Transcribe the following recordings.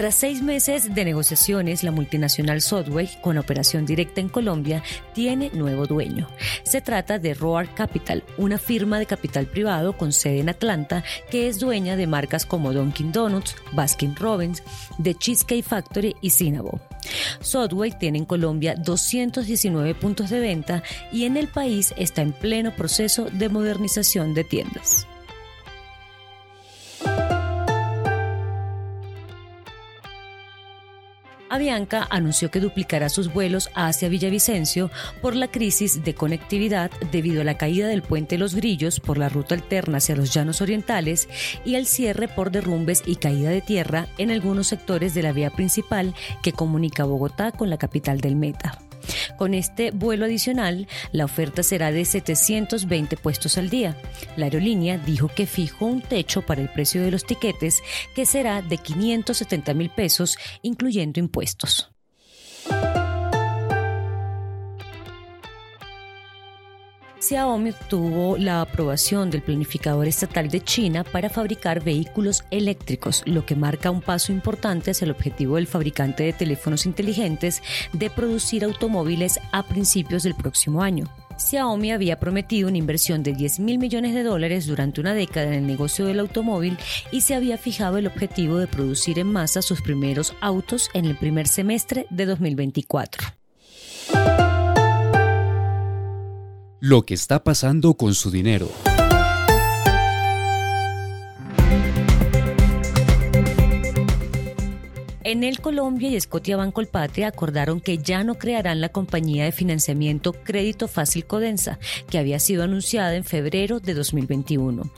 Tras seis meses de negociaciones, la multinacional Sodway, con operación directa en Colombia, tiene nuevo dueño. Se trata de Roar Capital, una firma de capital privado con sede en Atlanta que es dueña de marcas como Dunkin' Donuts, Baskin Robbins, The Cheesecake Factory y Cinnabon. Sodway tiene en Colombia 219 puntos de venta y en el país está en pleno proceso de modernización de tiendas. Avianca anunció que duplicará sus vuelos hacia Villavicencio por la crisis de conectividad debido a la caída del puente Los Grillos por la ruta alterna hacia los llanos orientales y al cierre por derrumbes y caída de tierra en algunos sectores de la vía principal que comunica Bogotá con la capital del Meta. Con este vuelo adicional, la oferta será de 720 puestos al día. La aerolínea dijo que fijó un techo para el precio de los tiquetes que será de 570 mil pesos, incluyendo impuestos. Xiaomi obtuvo la aprobación del planificador estatal de China para fabricar vehículos eléctricos, lo que marca un paso importante hacia el objetivo del fabricante de teléfonos inteligentes de producir automóviles a principios del próximo año. Xiaomi había prometido una inversión de 10 mil millones de dólares durante una década en el negocio del automóvil y se había fijado el objetivo de producir en masa sus primeros autos en el primer semestre de 2024. Lo que está pasando con su dinero. En el Colombia y Banco Patria acordaron que ya no crearán la compañía de financiamiento Crédito Fácil Codensa, que había sido anunciada en febrero de 2021.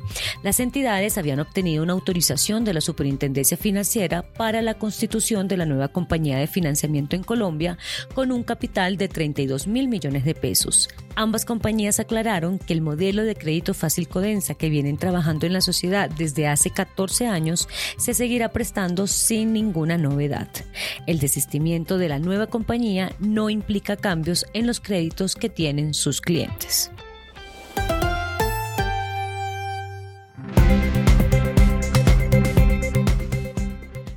Las entidades habían obtenido una autorización de la Superintendencia Financiera para la constitución de la nueva compañía de financiamiento en Colombia con un capital de 32 mil millones de pesos. Ambas compañías aclararon que el modelo de crédito fácil Codensa que vienen trabajando en la sociedad desde hace 14 años se seguirá prestando sin ninguna novedad el desistimiento de la nueva compañía no implica cambios en los créditos que tienen sus clientes.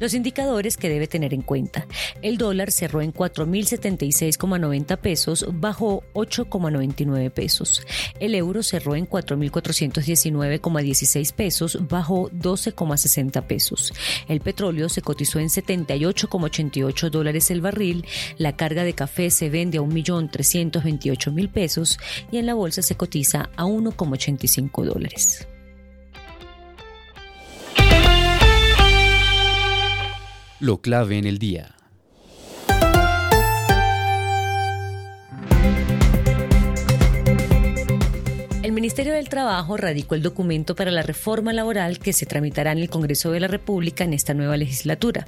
Los indicadores que debe tener en cuenta. El dólar cerró en 4.076,90 pesos, bajó 8,99 pesos. El euro cerró en 4.419,16 pesos, bajó 12,60 pesos. El petróleo se cotizó en 78,88 dólares el barril. La carga de café se vende a 1.328.000 pesos y en la bolsa se cotiza a 1,85 dólares. Lo clave en el día. Ministerio del Trabajo radicó el documento para la reforma laboral que se tramitará en el Congreso de la República en esta nueva legislatura.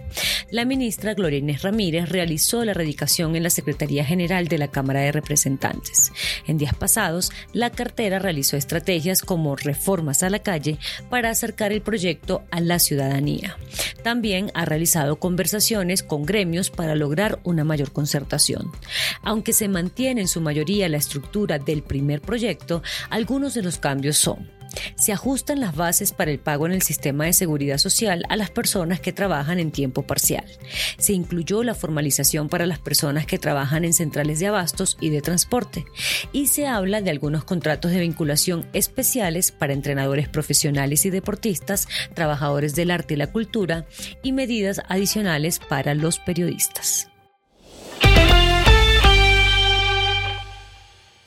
La ministra Gloria Inés Ramírez realizó la radicación en la Secretaría General de la Cámara de Representantes. En días pasados, la cartera realizó estrategias como reformas a la calle para acercar el proyecto a la ciudadanía. También ha realizado conversaciones con gremios para lograr una mayor concertación. Aunque se mantiene en su mayoría la estructura del primer proyecto, algunos de los cambios son se ajustan las bases para el pago en el sistema de seguridad social a las personas que trabajan en tiempo parcial. Se incluyó la formalización para las personas que trabajan en centrales de abastos y de transporte. Y se habla de algunos contratos de vinculación especiales para entrenadores profesionales y deportistas, trabajadores del arte y la cultura y medidas adicionales para los periodistas.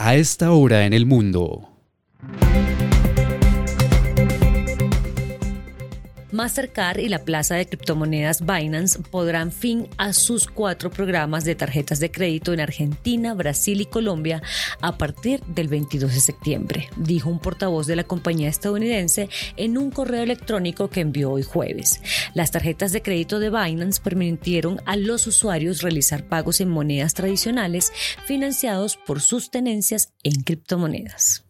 A esta hora en el mundo. Mastercard y la plaza de criptomonedas Binance podrán fin a sus cuatro programas de tarjetas de crédito en Argentina, Brasil y Colombia a partir del 22 de septiembre, dijo un portavoz de la compañía estadounidense en un correo electrónico que envió hoy jueves. Las tarjetas de crédito de Binance permitieron a los usuarios realizar pagos en monedas tradicionales financiados por sus tenencias en criptomonedas.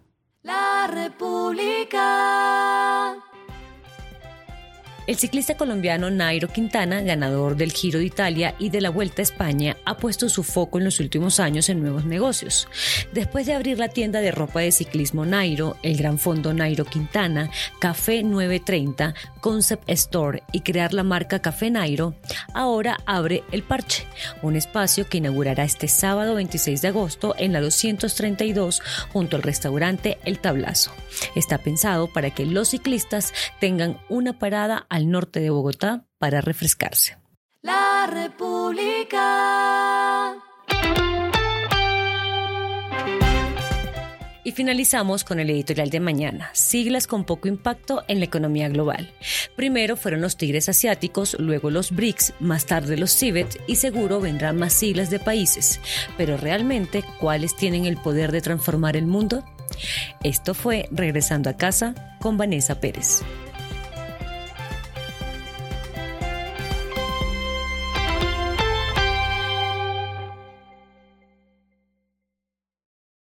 El ciclista colombiano Nairo Quintana, ganador del Giro de Italia y de la Vuelta a España, ha puesto su foco en los últimos años en nuevos negocios. Después de abrir la tienda de ropa de ciclismo Nairo, el gran fondo Nairo Quintana, Café 930, Concept Store y crear la marca Café Nairo, ahora abre El Parche, un espacio que inaugurará este sábado 26 de agosto en la 232 junto al restaurante El Tablazo. Está pensado para que los ciclistas tengan una parada al norte de Bogotá para refrescarse. La República. Y finalizamos con el editorial de mañana, siglas con poco impacto en la economía global. Primero fueron los tigres asiáticos, luego los BRICS, más tarde los CIBET y seguro vendrán más siglas de países. Pero realmente, ¿cuáles tienen el poder de transformar el mundo? Esto fue Regresando a casa con Vanessa Pérez.